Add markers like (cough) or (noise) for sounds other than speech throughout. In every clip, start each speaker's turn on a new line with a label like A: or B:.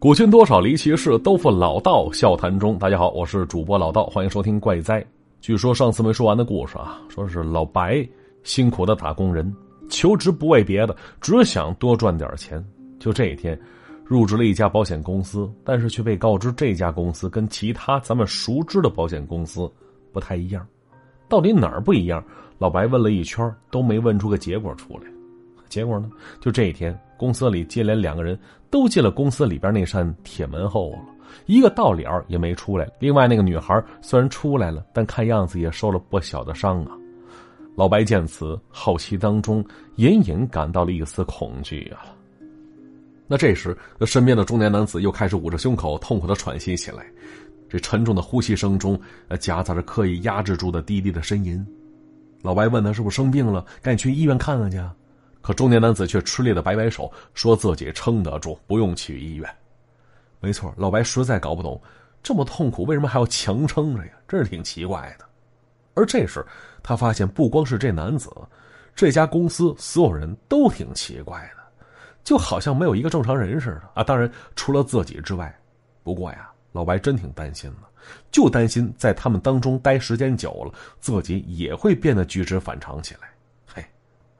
A: 古今多少离奇事，都付老道笑谈中。大家好，我是主播老道，欢迎收听怪哉。据说上次没说完的故事啊，说是老白辛苦的打工人，求职不为别的，只想多赚点钱。就这一天，入职了一家保险公司，但是却被告知这家公司跟其他咱们熟知的保险公司不太一样。到底哪儿不一样？老白问了一圈，都没问出个结果出来。结果呢？就这一天，公司里接连两个人都进了公司里边那扇铁门后了，一个到了也没出来。另外那个女孩虽然出来了，但看样子也受了不小的伤啊。老白见此，好奇当中隐隐感到了一丝恐惧啊。那这时，身边的中年男子又开始捂着胸口，痛苦的喘息起来。这沉重的呼吸声中，夹杂着刻意压制住的低低的呻吟。老白问他是不是生病了，赶紧去医院看看去。可中年男子却吃力的摆摆手，说自己撑得住，不用去医院。没错，老白实在搞不懂，这么痛苦为什么还要强撑着呀？真是挺奇怪的。而这时，他发现不光是这男子，这家公司所有人都挺奇怪的，就好像没有一个正常人似的啊！当然，除了自己之外。不过呀，老白真挺担心的，就担心在他们当中待时间久了，自己也会变得举止反常起来。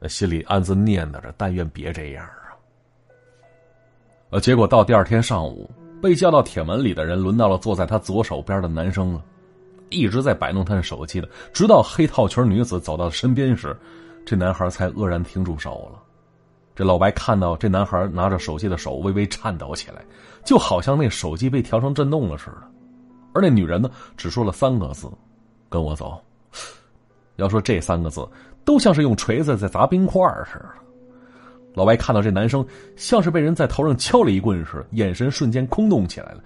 A: 心里暗自念叨着：“但愿别这样啊！”呃，结果到第二天上午，被叫到铁门里的人轮到了坐在他左手边的男生了，一直在摆弄他的手机的，直到黑套裙女子走到身边时，这男孩才愕然停住手了。这老白看到这男孩拿着手机的手微微颤抖起来，就好像那手机被调成震动了似的。而那女人呢，只说了三个字：“跟我走。”要说这三个字。都像是用锤子在砸冰块似的。老白看到这男生像是被人在头上敲了一棍似的，眼神瞬间空洞起来了。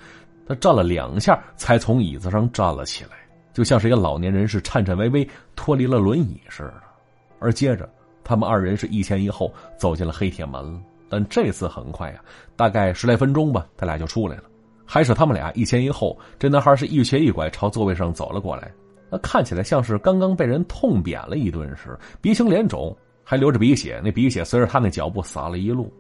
A: 他站了两下，才从椅子上站了起来，就像是一个老年人是颤颤巍巍脱离了轮椅似的。而接着，他们二人是一前一后走进了黑铁门。但这次很快呀，大概十来分钟吧，他俩就出来了。还是他们俩一前一后，这男孩是一瘸一拐朝座位上走了过来。那看起来像是刚刚被人痛扁了一顿似的，鼻青脸肿，还流着鼻血。那鼻血随着他那脚步洒了一路，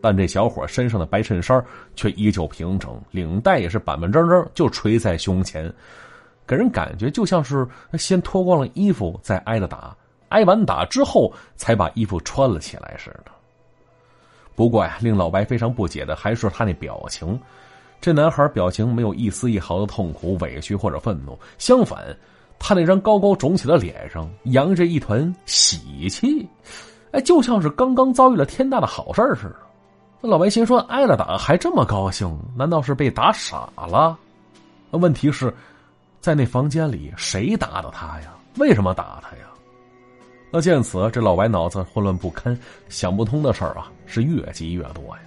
A: 但这小伙身上的白衬衫却依旧平整，领带也是板板正正就垂在胸前，给人感觉就像是先脱光了衣服再挨了打，挨完打之后才把衣服穿了起来似的。不过呀，令老白非常不解的还是他那表情，这男孩表情没有一丝一毫的痛苦、委屈或者愤怒，相反。他那张高高肿起的脸上扬着一团喜气，哎，就像是刚刚遭遇了天大的好事似的。那老白心说：“挨了打还这么高兴？难道是被打傻了？”那问题是，在那房间里谁打的他呀？为什么打他呀？那见此，这老白脑子混乱不堪，想不通的事儿啊，是越积越多呀。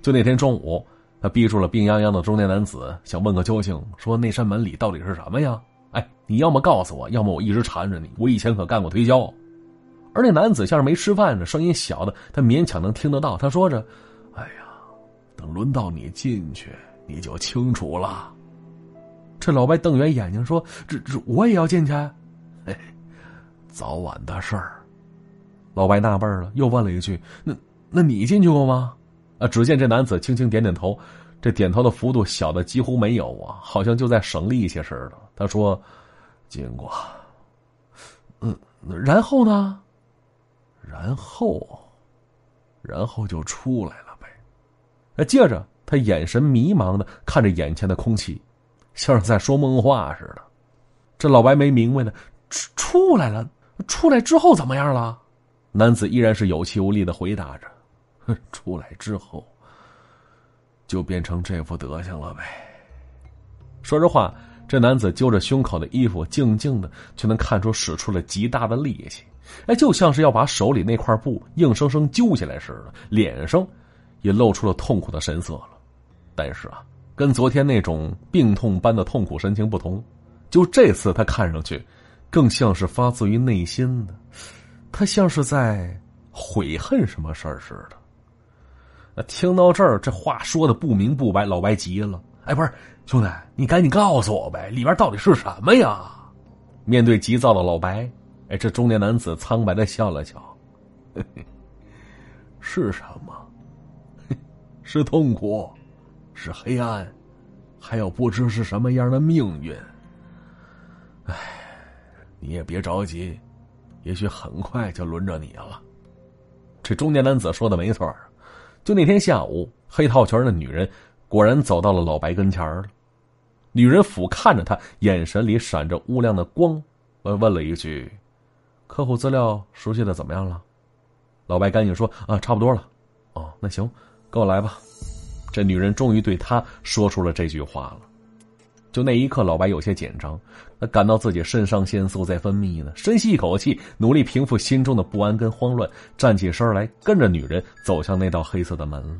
A: 就那天中午，他逼住了病殃殃的中年男子，想问个究竟，说那扇门里到底是什么呀？哎，你要么告诉我，要么我一直缠着你。我以前可干过推销。而那男子像是没吃饭似的，声音小的他勉强能听得到。他说着：“哎呀，等轮到你进去，你就清楚了。”这老白瞪圆眼睛说：“这这我也要进去？”嘿，早晚的事儿。老白纳闷了，又问了一句：“那那你进去过吗？”啊，只见这男子轻轻点点头。这点头的幅度小的几乎没有啊，好像就在省力气似的。他说：“经过，嗯，然后呢？然后，然后就出来了呗。”那接着，他眼神迷茫的看着眼前的空气，像是在说梦话似的。这老白没明白呢，出出来了，出来之后怎么样了？男子依然是有气无力的回答着：“ (laughs) 出来之后。”就变成这副德行了呗。说实话，这男子揪着胸口的衣服，静静的，却能看出使出了极大的力气，哎，就像是要把手里那块布硬生生揪下来似的。脸上也露出了痛苦的神色了。但是啊，跟昨天那种病痛般的痛苦神情不同，就这次他看上去，更像是发自于内心的，他像是在悔恨什么事儿似的。听到这儿，这话说的不明不白，老白急了。哎，不是兄弟，你赶紧告诉我呗，里边到底是什么呀？面对急躁的老白，哎，这中年男子苍白的笑了笑，(laughs) 是什么？(laughs) 是痛苦，是黑暗，还有不知是什么样的命运。唉，你也别着急，也许很快就轮着你了。这中年男子说的没错，就那天下午，黑套裙的女人果然走到了老白跟前了。女人俯看着他，眼神里闪着乌亮的光，问问了一句：“客户资料熟悉的怎么样了？”老白赶紧说：“啊，差不多了。”哦，那行，跟我来吧。这女人终于对他说出了这句话了。就那一刻，老白有些紧张，他感到自己肾上腺素在分泌呢。深吸一口气，努力平复心中的不安跟慌乱，站起身来，跟着女人走向那道黑色的门了。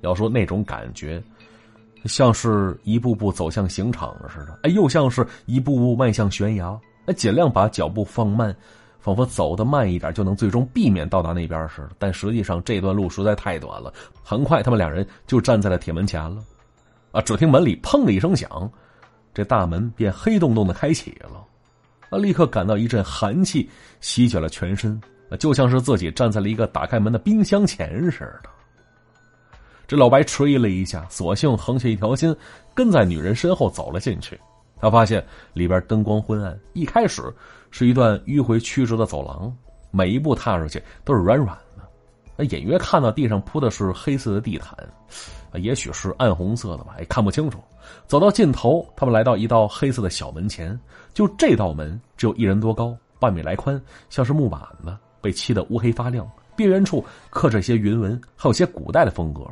A: 要说那种感觉，像是一步步走向刑场似的，哎，又像是一步步迈向悬崖。哎，尽量把脚步放慢。仿佛走得慢一点就能最终避免到达那边似的，但实际上这段路实在太短了。很快，他们两人就站在了铁门前了。啊！只听门里砰的一声响，这大门便黑洞洞的开启了。啊！立刻感到一阵寒气席卷了全身，就像是自己站在了一个打开门的冰箱前似的。这老白迟疑了一下，索性横下一条心，跟在女人身后走了进去。他发现里边灯光昏暗，一开始是一段迂回曲折的走廊，每一步踏出去都是软软，那隐约看到地上铺的是黑色的地毯，也许是暗红色的吧，也看不清楚。走到尽头，他们来到一道黑色的小门前，就这道门只有一人多高，半米来宽，像是木板子，被漆得乌黑发亮，边缘处刻着些云纹，还有些古代的风格，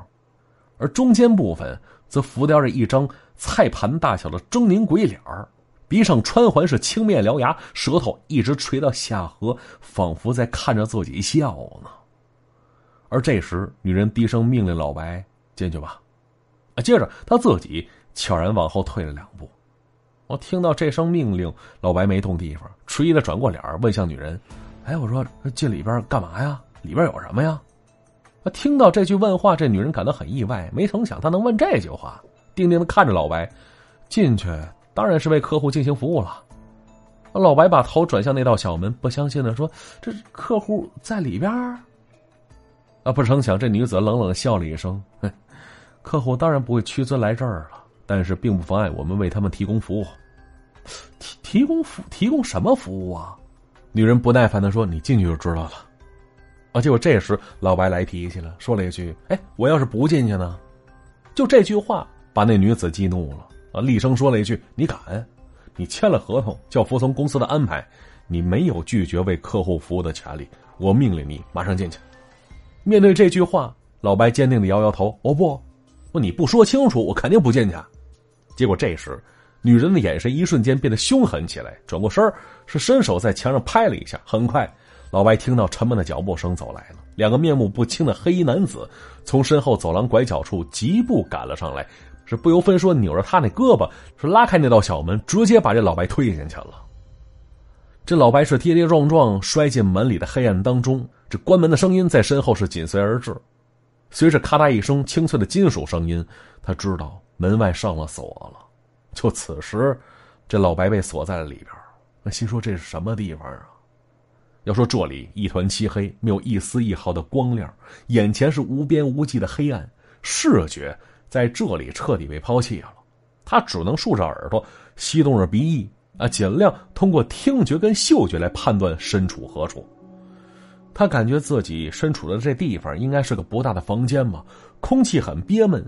A: 而中间部分。则浮雕着一张菜盘大小的狰狞鬼脸儿，鼻上穿环是青面獠牙，舌头一直垂到下颌，仿佛在看着自己笑呢。而这时，女人低声命令老白进去吧。啊，接着他自己悄然往后退了两步。我听到这声命令，老白没动地方，迟疑的转过脸问向女人：“哎，我说进里边干嘛呀？里边有什么呀？”听到这句问话，这女人感到很意外，没成想他能问这句话，定定的看着老白。进去当然是为客户进行服务了。老白把头转向那道小门，不相信的说：“这客户在里边啊，不成想这女子冷冷笑了一声：“客户当然不会屈尊来这儿了，但是并不妨碍我们为他们提供服务。提提供服提供什么服务啊？”女人不耐烦的说：“你进去就知道了。”啊！结果这时老白来脾气了，说了一句：“哎，我要是不进去呢？”就这句话把那女子激怒了啊！厉声说了一句：“你敢？你签了合同，叫服从公司的安排，你没有拒绝为客户服务的权利。我命令你马上进去。”面对这句话，老白坚定的摇摇头：“哦不，不你不说清楚，我肯定不进去。”结果这时，女人的眼神一瞬间变得凶狠起来，转过身是伸手在墙上拍了一下，很快。老白听到沉闷的脚步声走来了，两个面目不清的黑衣男子从身后走廊拐角处疾步赶了上来，是不由分说扭着他那胳膊，是拉开那道小门，直接把这老白推进去了。这老白是跌跌撞撞摔进门里的黑暗当中，这关门的声音在身后是紧随而至，随着咔嗒一声清脆的金属声音，他知道门外上了锁了。就此时，这老白被锁在了里边，那心说这是什么地方啊？要说这里一团漆黑，没有一丝一毫的光亮，眼前是无边无际的黑暗，视觉在这里彻底被抛弃了。他只能竖着耳朵，吸动着鼻翼啊，尽量通过听觉跟嗅觉来判断身处何处。他感觉自己身处的这地方应该是个不大的房间嘛，空气很憋闷，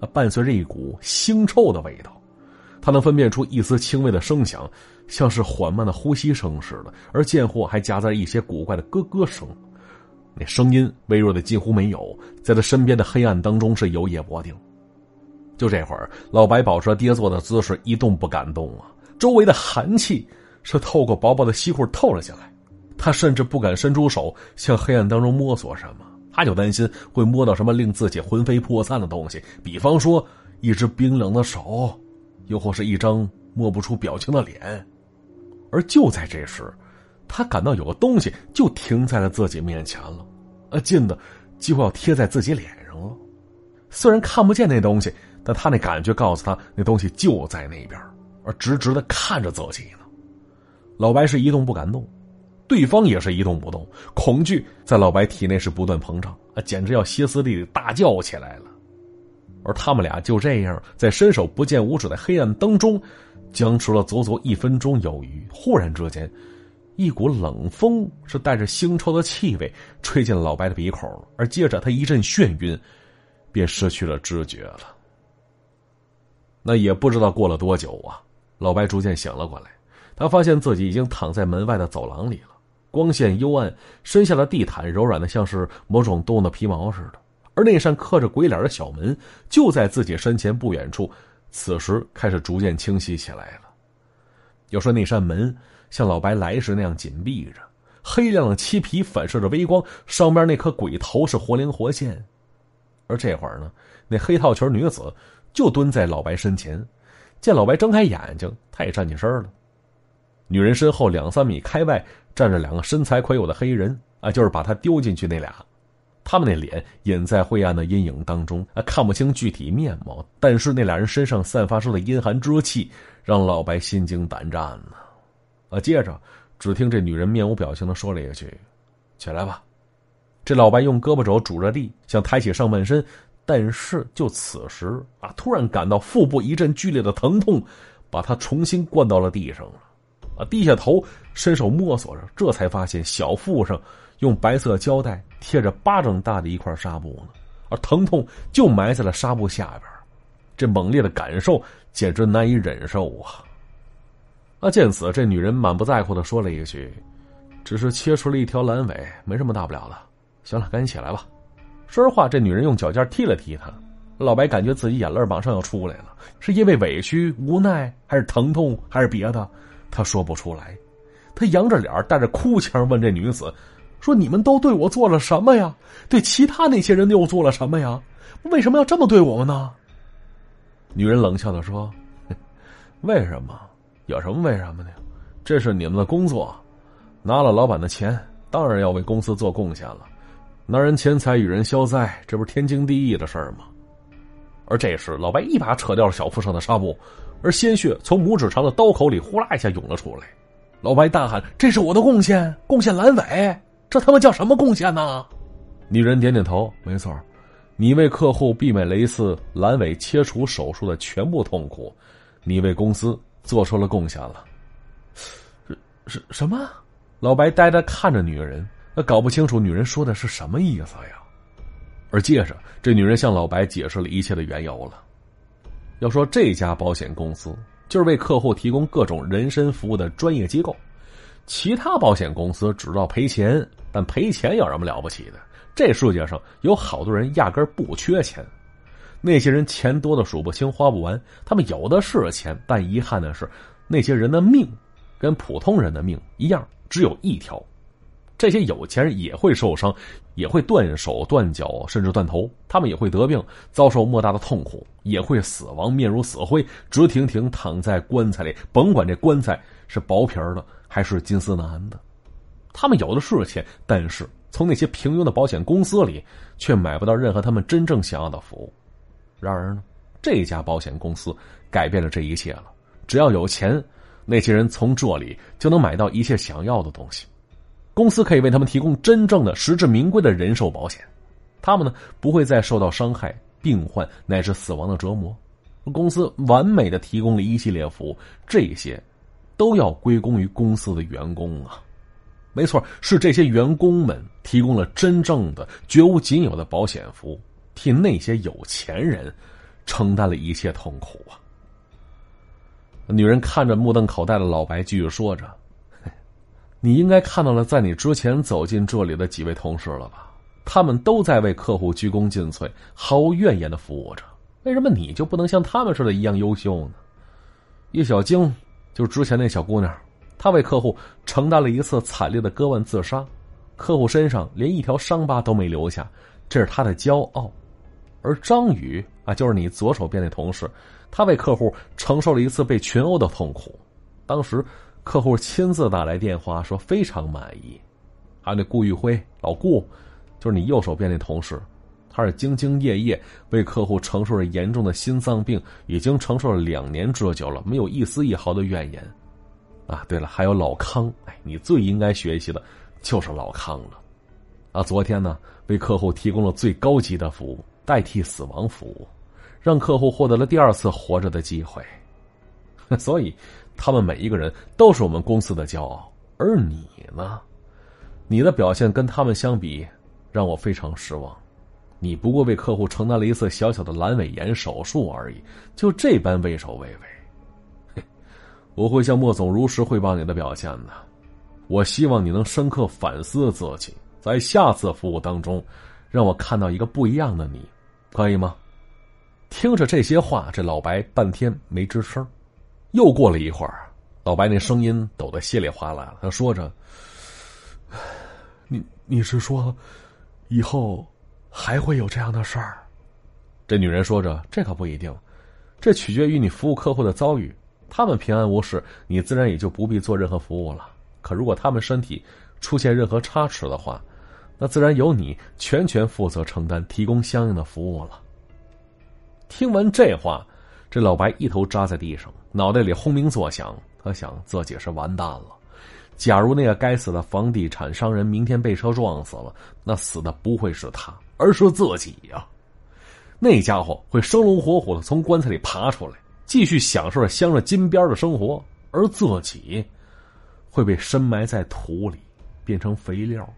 A: 啊，伴随着一股腥臭的味道。他能分辨出一丝轻微的声响，像是缓慢的呼吸声似的，而贱货还夹杂一些古怪的咯咯声。那声音微弱的几乎没有，在他身边的黑暗当中是有野不定。就这会儿，老白保持跌坐的姿势，一动不敢动啊。周围的寒气是透过薄薄的西裤透了进来，他甚至不敢伸出手向黑暗当中摸索什么，他就担心会摸到什么令自己魂飞魄散的东西，比方说一只冰冷的手。又或是一张摸不出表情的脸，而就在这时，他感到有个东西就停在了自己面前了，啊，近的几乎要贴在自己脸上了。虽然看不见那东西，但他那感觉告诉他，那东西就在那边，而直直的看着自己呢。老白是一动不敢动，对方也是一动不动，恐惧在老白体内是不断膨胀，啊，简直要歇斯底里大叫起来了。而他们俩就这样在伸手不见五指的黑暗当中僵持了足足一分钟有余。忽然之间，一股冷风是带着腥臭的气味吹进老白的鼻孔，而接着他一阵眩晕，便失去了知觉了。那也不知道过了多久啊，老白逐渐醒了过来，他发现自己已经躺在门外的走廊里了，光线幽暗，身下的地毯柔软的像是某种动物的皮毛似的。而那扇刻着鬼脸的小门就在自己身前不远处，此时开始逐渐清晰起来了。要说那扇门像老白来时那样紧闭着，黑亮的漆皮反射着微光，上边那颗鬼头是活灵活现。而这会儿呢，那黑套裙女子就蹲在老白身前，见老白睁开眼睛，她也站起身了。女人身后两三米开外站着两个身材魁梧的黑人啊，就是把她丢进去那俩。他们那脸隐在灰暗的阴影当中，啊，看不清具体面貌。但是那俩人身上散发出的阴寒之气，让老白心惊胆战呢。啊，接着只听这女人面无表情的说了一句：“起来吧。”这老白用胳膊肘拄着地，想抬起上半身，但是就此时啊，突然感到腹部一阵剧烈的疼痛，把他重新灌到了地上了。啊，低下头，伸手摸索着，这才发现小腹上。用白色胶带贴着巴掌大的一块纱布呢，而疼痛就埋在了纱布下边，这猛烈的感受简直难以忍受啊！啊，见此，这女人满不在乎的说了一句：“只是切除了一条阑尾，没什么大不了的。行了，赶紧起来吧。”说实话，这女人用脚尖踢了踢他，老白感觉自己眼泪马上要出来了，是因为委屈、无奈，还是疼痛，还是别的？他说不出来。他扬着脸，带着哭腔问这女子。说你们都对我做了什么呀？对其他那些人又做了什么呀？为什么要这么对我们呢？女人冷笑的说：“为什么？有什么为什么的？这是你们的工作，拿了老板的钱，当然要为公司做贡献了。拿人钱财与人消灾，这不是天经地义的事儿吗？”而这时，老白一把扯掉了小腹上的纱布，而鲜血从拇指长的刀口里呼啦一下涌了出来。老白大喊：“这是我的贡献，贡献阑尾！”这他妈叫什么贡献呢？女人点点头，没错，你为客户避免了一次阑尾切除手术的全部痛苦，你为公司做出了贡献了。是是什么？老白呆呆看着女人，他搞不清楚女人说的是什么意思呀。而接着，这女人向老白解释了一切的缘由了。要说这家保险公司就是为客户提供各种人身服务的专业机构。其他保险公司只知道赔钱，但赔钱有什么了不起的？这世界上有好多人压根不缺钱，那些人钱多的数不清、花不完，他们有的是钱。但遗憾的是，那些人的命跟普通人的命一样，只有一条。这些有钱人也会受伤，也会断手断脚，甚至断头。他们也会得病，遭受莫大的痛苦，也会死亡，面如死灰，直挺挺躺在棺材里。甭管这棺材是薄皮的。还是金丝楠的，他们有的是钱，但是从那些平庸的保险公司里却买不到任何他们真正想要的服务。然而呢，这家保险公司改变了这一切了。只要有钱，那些人从这里就能买到一切想要的东西。公司可以为他们提供真正的、实至名归的人寿保险，他们呢不会再受到伤害、病患乃至死亡的折磨。公司完美的提供了一系列服务，这些。都要归功于公司的员工啊，没错，是这些员工们提供了真正的、绝无仅有的保险服务，替那些有钱人承担了一切痛苦啊。女人看着目瞪口呆的老白，继续说着：“你应该看到了，在你之前走进这里的几位同事了吧？他们都在为客户鞠躬尽瘁，毫无怨言的服务着。为什么你就不能像他们似的一样优秀呢？”叶小晶。就是之前那小姑娘，她为客户承担了一次惨烈的割腕自杀，客户身上连一条伤疤都没留下，这是她的骄傲。而张宇啊，就是你左手边那同事，他为客户承受了一次被群殴的痛苦，当时客户亲自打来电话说非常满意。还有那顾玉辉，老顾，就是你右手边那同事。他是兢兢业业为客户承受着严重的心脏病，已经承受了两年之久了，没有一丝一毫的怨言。啊，对了，还有老康，哎，你最应该学习的就是老康了。啊，昨天呢，为客户提供了最高级的服务，代替死亡服务，让客户获得了第二次活着的机会。(laughs) 所以，他们每一个人都是我们公司的骄傲。而你呢？你的表现跟他们相比，让我非常失望。你不过为客户承担了一次小小的阑尾炎手术而已，就这般畏首畏尾。(laughs) 我会向莫总如实汇报你的表现的。我希望你能深刻反思自己，在下次服务当中，让我看到一个不一样的你，可以吗？听着这些话，这老白半天没吱声。又过了一会儿，老白那声音抖得稀里哗啦，他说着：“你你是说，以后还会有这样的事儿？”这女人说着：“这可不一定，这取决于你服务客户的遭遇。他们平安无事，你自然也就不必做任何服务了。”可如果他们身体出现任何差池的话，那自然由你全权负责承担，提供相应的服务了。听完这话，这老白一头扎在地上，脑袋里轰鸣作响。他想自己是完蛋了。假如那个该死的房地产商人明天被车撞死了，那死的不会是他，而是自己呀！那家伙会生龙活虎的从棺材里爬出来，继续享受着镶着金边的生活，而自己……会被深埋在土里，变成肥料。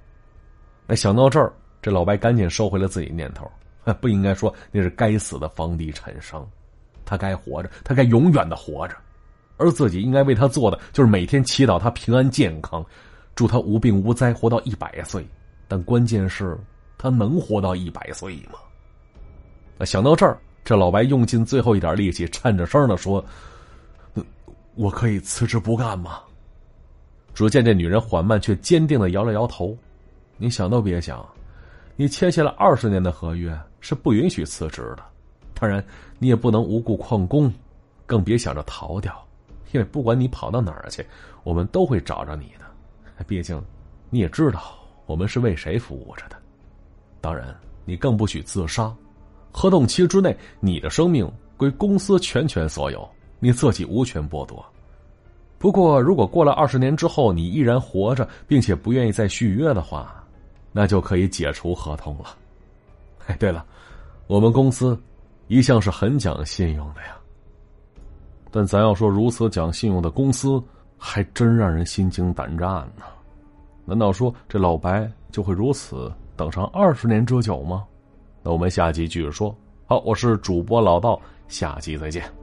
A: 那想到这儿，这老白赶紧收回了自己念头，(laughs) 不应该说那是该死的房地产商，他该活着，他该永远的活着，而自己应该为他做的就是每天祈祷他平安健康，祝他无病无灾，活到一百岁。但关键是，他能活到一百岁吗？想到这儿，这老白用尽最后一点力气，颤着声的说：“我可以辞职不干吗？”只见这女人缓慢却坚定的摇了摇头：“你想都别想，你签下了二十年的合约，是不允许辞职的。当然，你也不能无故旷工，更别想着逃掉，因为不管你跑到哪儿去，我们都会找着你的。毕竟，你也知道我们是为谁服务着的。当然，你更不许自杀。合同期之内，你的生命归公司全权所有，你自己无权剥夺。”不过，如果过了二十年之后你依然活着，并且不愿意再续约的话，那就可以解除合同了。哎，对了，我们公司一向是很讲信用的呀。但咱要说如此讲信用的公司，还真让人心惊胆战呢。难道说这老白就会如此等上二十年之久吗？那我们下集继续说。好，我是主播老道，下集再见。